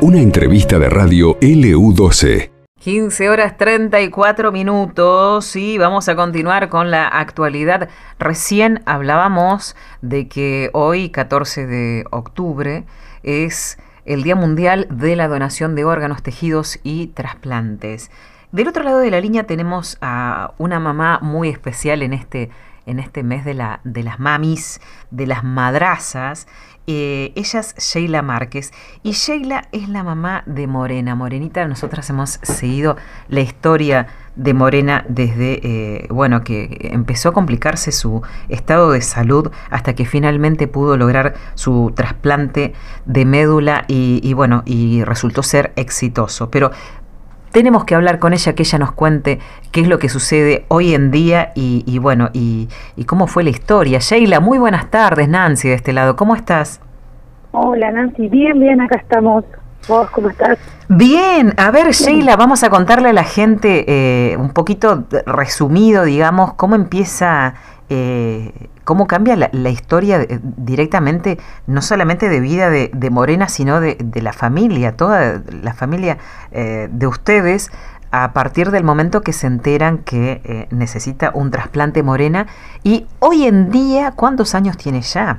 Una entrevista de radio LU12. 15 horas 34 minutos y vamos a continuar con la actualidad. Recién hablábamos de que hoy, 14 de octubre, es el Día Mundial de la Donación de Órganos, Tejidos y Trasplantes. Del otro lado de la línea tenemos a una mamá muy especial en este, en este mes de, la, de las mamis, de las madrazas, eh, ella es Sheila Márquez y Sheila es la mamá de Morena. Morenita, nosotras hemos seguido la historia de Morena desde, eh, bueno, que empezó a complicarse su estado de salud hasta que finalmente pudo lograr su trasplante de médula y, y bueno, y resultó ser exitoso. Pero tenemos que hablar con ella, que ella nos cuente qué es lo que sucede hoy en día y, bueno, y, cómo fue la historia. Sheila, muy buenas tardes, Nancy, de este lado. ¿Cómo estás? Hola, Nancy. Bien, bien, acá estamos. ¿Vos cómo estás? Bien, a ver, Sheila, vamos a contarle a la gente eh, un poquito resumido, digamos, cómo empieza eh, cómo cambia la, historia directamente, no solamente de vida de, Morena, sino de, la familia, toda la familia eh, de ustedes, a partir del momento que se enteran que eh, necesita un trasplante Morena. Y hoy en día, ¿cuántos años tiene ya?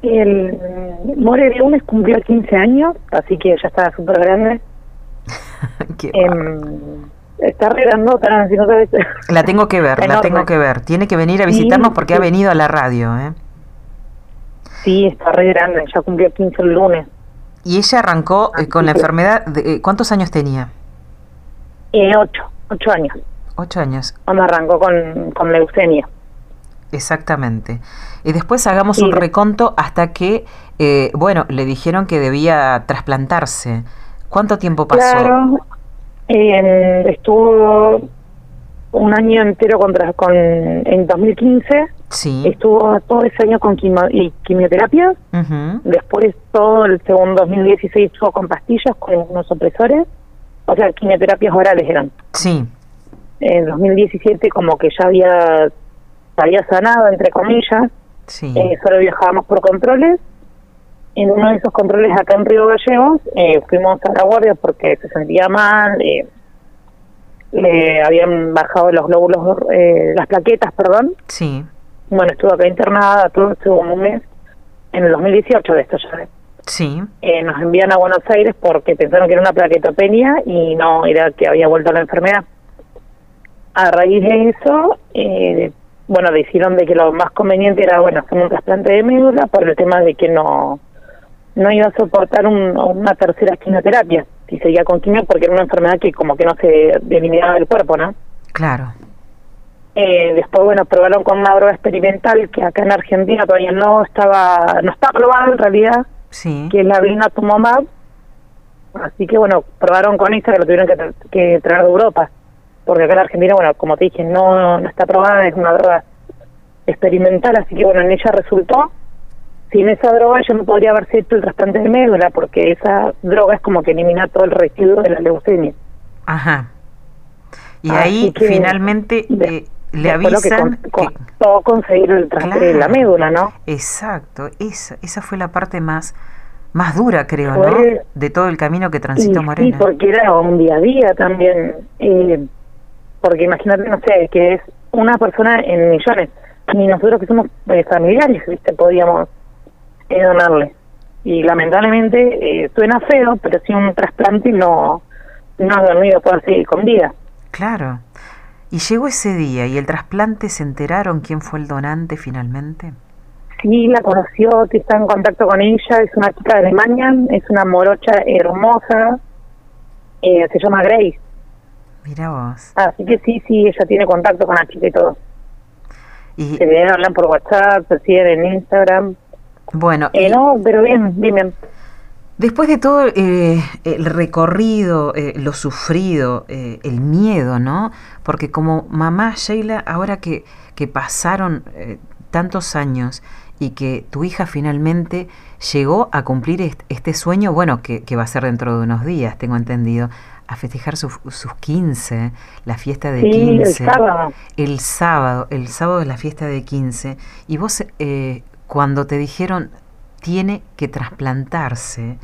El More de lunes cumplió 15 años, así que ya está súper grande. Qué Está re si no sabes. La tengo que ver, la tengo que ver. Tiene que venir a visitarnos porque ha venido a la radio, ¿eh? Sí, está re grande, ya cumplió 15 el lunes. ¿Y ella arrancó eh, con la enfermedad? De, eh, ¿Cuántos años tenía? Eh, ocho, ocho años. Ocho años. Cuando arrancó con, con leucemia. Exactamente. Y después hagamos un reconto hasta que, eh, bueno, le dijeron que debía trasplantarse. ¿Cuánto tiempo pasó? Claro, eh, estuvo un año entero contra, con, en 2015. Sí. Estuvo todo ese año con quimioterapia. Después todo el segundo 2016 estuvo con pastillas, con unos opresores. O sea, quimioterapias orales eran. Sí. En 2017 como que ya había, había sanado, entre comillas. Sí. Eh, solo viajábamos por controles en uno de esos controles acá en Río Gallegos eh, fuimos a la guardia porque se sentía mal, eh, le habían bajado los glóbulos, eh, las plaquetas, perdón. Sí. Bueno, estuvo acá internada, todo estuvo un mes, en el 2018 de esto ya. Sí. Eh, nos envían a Buenos Aires porque pensaron que era una plaquetopenia y no, era que había vuelto la enfermedad. A raíz de eso, eh, bueno, decidieron de que lo más conveniente era, bueno, hacer un trasplante de médula por el tema de que no no iba a soportar una tercera quimioterapia si seguía con quimio porque era una enfermedad que como que no se eliminaba del cuerpo, ¿no? Claro. Eh, después, bueno, probaron con una droga experimental que acá en Argentina todavía no estaba, no está aprobada en realidad, sí. que es la blinatumomab. Así que, bueno, probaron con esta que lo tuvieron que, que traer de Europa, porque acá en Argentina, bueno, como te dije, no, no está aprobada, es una droga experimental, así que, bueno, en ella resultó sin esa droga yo no podría haber hecho el trasplante de médula porque esa droga es como que elimina todo el residuo de la leucemia. Ajá. Y ahí finalmente eh, le avisan que, con, conseguir el trasplante de la médula, ¿no? Exacto, esa, esa fue la parte más más dura, creo, ¿no? De todo el camino que transitó Morena. Sí, porque era un día a día también. Eh, porque imagínate, no sé, que es una persona en millones. Ni nosotros que somos eh, familiares, ¿viste? Podíamos donarle. Y lamentablemente eh, suena feo, pero si un trasplante no, no ha dormido por seguir con vida. Claro. ¿Y llegó ese día y el trasplante se enteraron quién fue el donante finalmente? Sí, la conoció, está en contacto con ella, es una chica de Alemania, es una morocha hermosa, eh, se llama Grace. Mira vos. Así que sí, sí, ella tiene contacto con la chica y todo. Y... Se vienen, hablan por WhatsApp, se siguen en Instagram. Bueno. Eh, no, pero bien, bien, Después de todo eh, el recorrido, eh, lo sufrido, el miedo, ¿no? Porque como mamá Sheila, ahora que, que pasaron tantos años y que tu hija finalmente llegó a cumplir este sueño, bueno, que, que, va a ser dentro de unos días, tengo entendido, a festejar sus 15, la fiesta de sí, 15. El sábado. El sábado, el sábado de la fiesta de 15. Y vos eh, cuando te dijeron tiene que trasplantarse,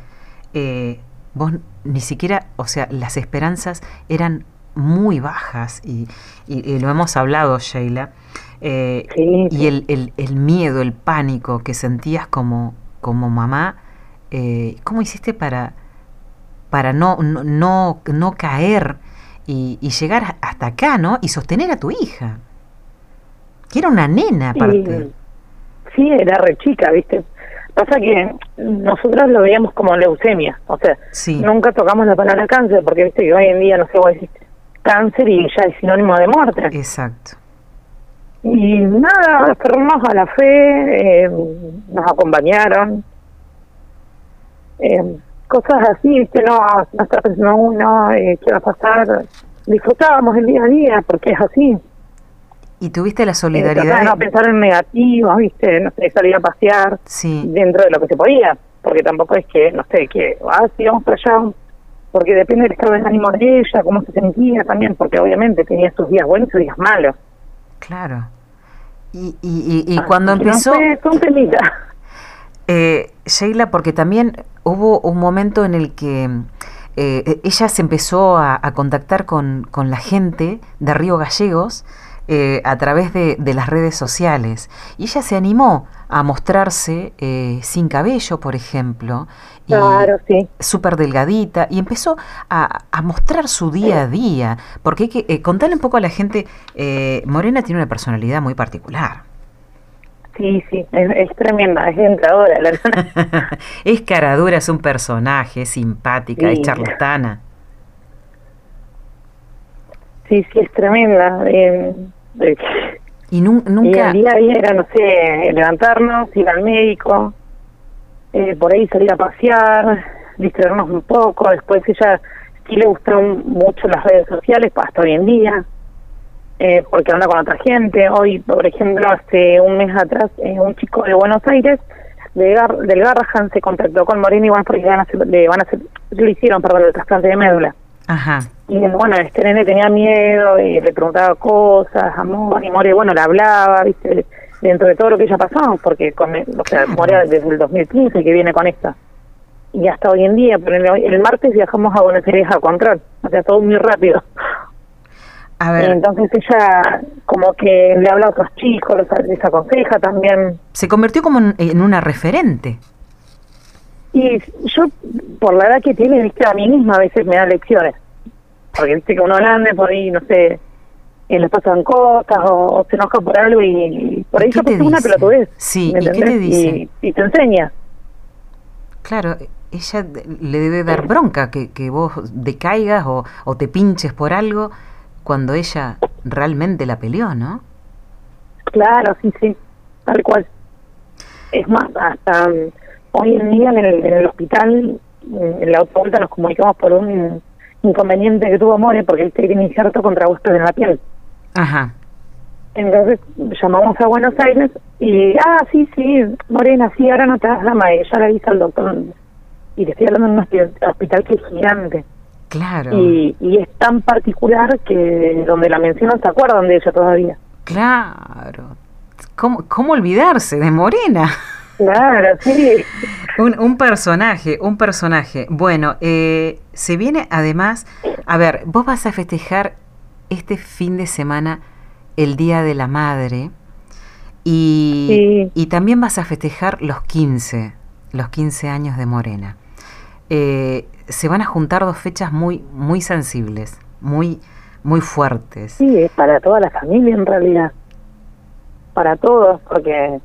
eh, vos ni siquiera, o sea, las esperanzas eran muy bajas y, lo hemos hablado, Sheila, eh, y el, el, el, miedo, el pánico que sentías como, como mamá, eh, ¿cómo hiciste para, para no, no, no, caer y, llegar hasta acá, ¿no? Y sostener a tu hija, que era una nena aparte. Sí, era re chica, ¿viste? Pasa que nosotros lo veíamos como leucemia, o sea, nunca tocamos la palabra cáncer, porque viste que hoy en día, no sé, vos decís cáncer y ya es sinónimo de muerte. Exacto. Y nada, aferramos a la fe, eh, nos acompañaron, eh, cosas así, que no, no está pensando uno, eh, qué va a pasar. Disfrutábamos el día a día, porque es así. ¿Y tuviste la solidaridad? Eh, no pensar en negativo, ¿viste? No sé, salir a pasear dentro de lo que se podía, porque tampoco es que, no sé, que, ah, sí, vamos para allá, porque depende del estado de ánimo de ella, cómo se sentía también, porque obviamente tenía sus días buenos y sus días malos. Claro. Y, y, y, cuando empezó... No sé, son eh, Sheila, porque también hubo un momento en el que eh, ella se empezó a, contactar con, la gente de Río Gallegos eh, a través de, las redes sociales. Y ella se animó a mostrarse sin cabello, por ejemplo. Claro, sí. Súper delgadita. Y empezó a, mostrar su día a día. Porque hay que contarle un poco a la gente, Morena tiene una personalidad muy particular. Sí, sí, es, tremenda, es entradora la Es caradura, es un personaje, es simpática, es charlatana. Sí, sí, es tremenda. Eh, y nunca... el día a día era, no sé, levantarnos, ir al médico, eh, por ahí salir a pasear, distraernos un poco. Después ella sí le gustaron mucho las redes sociales, hasta hoy en día eh, porque anda con otra gente. Hoy, por ejemplo, hace un mes atrás, eh, un chico de Buenos Aires, de Gar del Garrahan, se contactó con Morini igual porque van a hacer, le, van a hacer, le hicieron, perdón, el trasplante de médula. Ajá. Y bueno, este nene tenía miedo, y le preguntaba cosas, amor, y More, bueno, le hablaba, viste, dentro de todo lo que ella pasó, porque con, o sea, More desde el 2015 que viene con esta. Y hasta hoy en día, pero el, martes viajamos a Buenos Aires a control, o sea, todo muy rápido. Entonces ella como que le habla a otros chicos, les, aconseja también. Se convirtió como en, una referente. Y yo, por la edad que tiene, viste, a mí misma a veces me da lecciones. Porque viste que uno grande por ahí, no sé, eh, le pasan cosas o, se enoja por algo y, por ahí yo pasé una pelotudez. Sí, ¿y qué te dice? Y, te enseña. Claro, ella le debe dar bronca que, que vos decaigas o, o te pinches por algo cuando ella realmente la peleó, ¿no? Claro, sí, sí, tal cual. Es más, hasta um, hoy en día en el, hospital, en la otra vuelta nos comunicamos por un inconveniente que tuvo More, porque él tiene injerto contra huésped en la piel. Ajá. Entonces llamamos a Buenos Aires y, ah, sí, sí, Morena, sí, ahora no te das la madre, ya le dice al doctor. Y le estoy hablando de un hospital que es gigante. Claro. Y, es tan particular que donde la mencionan se acuerdan de ella todavía. Claro. ¿Cómo, cómo olvidarse de Morena? Claro, sí. un, un, personaje, un personaje. Bueno, eh, se viene además, a ver, vos vas a festejar este fin de semana el Día de la Madre y, y también vas a festejar los 15, los 15 años de Morena. Eh, se van a juntar dos fechas muy, muy sensibles, muy, muy fuertes. Sí, es para toda la familia en realidad, para todos, porque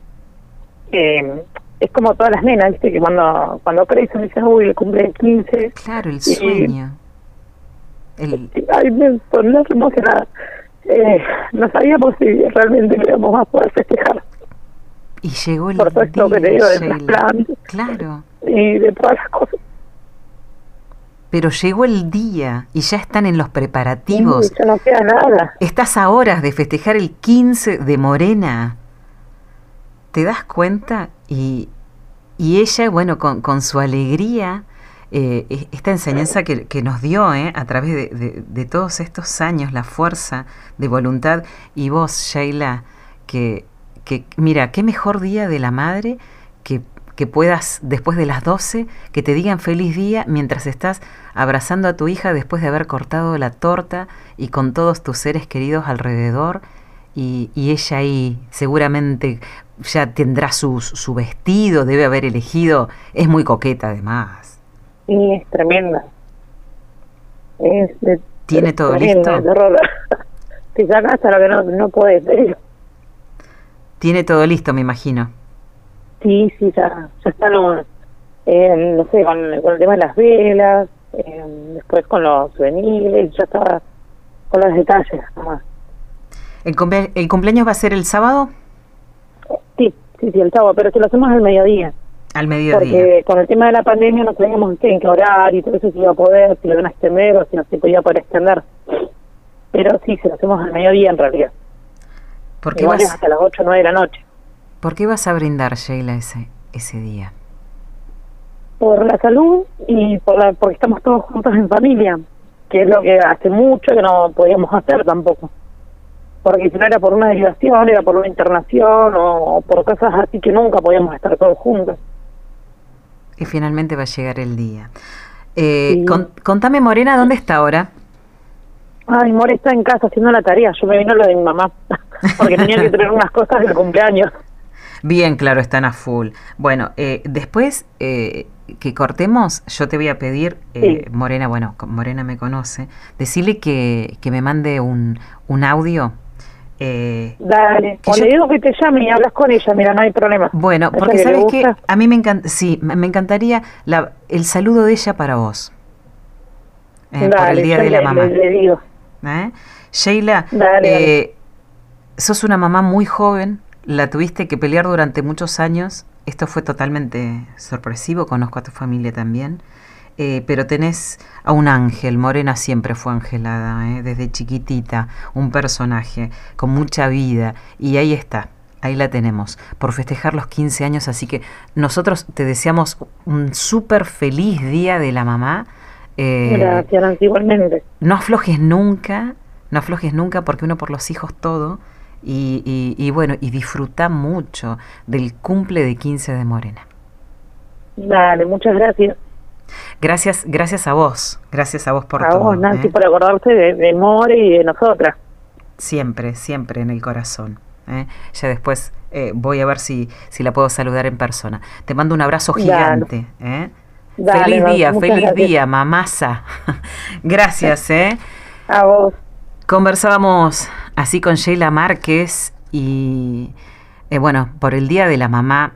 eh, es como todas las nenas, ¿viste? Que cuando, cuando crecen dicen, uy, le cumple el 15. Claro, el sueño. El... Ay, me sonó emocionada. Eh, no sabíamos si realmente íbamos a poder festejar. Y llegó el Por todo esto que te digo Claro. Y de todas las cosas pero llegó el día y ya están en los preparativos. ya no queda nada. Estás a horas de festejar el 15 de Morena. ¿Te das cuenta? Y, y ella, bueno, con, con su alegría, eh, esta enseñanza que, que nos dio eh, a través de, de, todos estos años, la fuerza de voluntad, y vos, Sheila, que, que mira, qué mejor día de la madre que que puedas, después de las 12, que te digan feliz día mientras estás abrazando a tu hija después de haber cortado la torta y con todos tus seres queridos alrededor. Y, ella ahí seguramente ya tendrá su, su vestido, debe haber elegido, es muy coqueta además. Sí, es tremenda. ¿Tiene todo listo? Te saca hasta lo que no, no puedes. Tiene todo listo, me imagino. Sí, sí, ya, ya está, eh, no sé, con, el tema de las velas, eh, después con los souvenirs, ya está con los detalles nomás. ¿El, ¿El cumpleaños va a ser el sábado? Sí, sí, sí, el sábado, pero si lo hacemos al mediodía. Al mediodía. Porque con el tema de la pandemia no sabíamos en qué horario y todo eso si iba a poder, si lo iban a extender o si no se podía poder extender. Pero sí, se lo hacemos al mediodía en realidad. ¿Por qué vas... hasta las 8 o 9 de la noche. ¿Por qué vas a brindar, Sheila, ese, ese día? Por la salud y por la, porque estamos todos juntos en familia, que es lo que hace mucho que no podíamos hacer tampoco. Porque si no era por una derivación, era por una internación o, por cosas así que nunca podíamos estar todos juntos. Y finalmente va a llegar el día. Eh, contame, Morena, ¿dónde está ahora? Ay, More está en casa haciendo la tarea. Yo me vino lo de mi mamá, porque tenía que tener unas cosas del cumpleaños. Bien, claro, están a full. Bueno, eh, después eh, que cortemos, yo te voy a pedir, eh, Morena, bueno, Morena me conoce, decirle que, que me mande un, un audio. Dale, o le digo que te llame y hablas con ella, mira, no hay problema. Bueno, porque sabes que a mí me encanta, sí, me encantaría la, el saludo de ella para vos. por el Día de la Mamá. Le, digo. Sheila, sos una mamá muy joven, la tuviste que pelear durante muchos años. Esto fue totalmente sorpresivo, conozco a tu familia también. Eh, pero tenés a un ángel, Morena siempre fue angelada, eh, desde chiquitita, un personaje con mucha vida, y ahí está, ahí la tenemos, por festejar los 15 años, así que nosotros te deseamos un súper feliz día de la mamá. Eh, Gracias, igualmente. No aflojes nunca, no aflojes nunca, porque uno por los hijos todo, y, bueno, y disfruta mucho del cumple de 15 de Morena. Dale, muchas gracias. Gracias, gracias a vos, gracias a vos por a todo. vos, Nancy, ¿eh? por acordarte de, More y de nosotras. Siempre, siempre en el corazón. ¿eh? Ya después eh, voy a ver si, si la puedo saludar en persona. Te mando un abrazo gigante. feliz día, feliz día, mamasa. gracias, ¿eh? A vos. Conversábamos así con Sheila Márquez y bueno, por el Día de la Mamá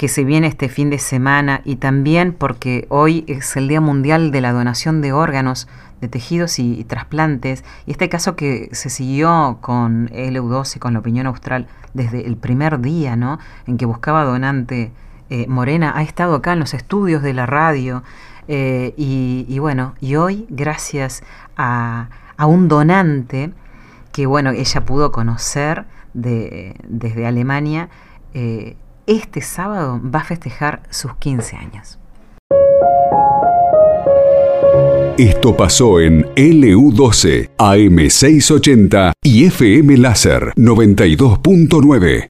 que se viene este fin de semana y también porque hoy es el Día Mundial de la Donación de Órganos, de tejidos y, trasplantes, y este caso que se siguió con LU12, con la opinión austral, desde el primer día, ¿no? En que buscaba donante eh, Morena, ha estado acá en los estudios de la radio, eh, y, bueno, y hoy, gracias a, a un donante que bueno, ella pudo conocer de, desde Alemania, eh, este sábado va a festejar sus 15 años. Esto pasó en LU12, AM680 y FM Láser 92.9.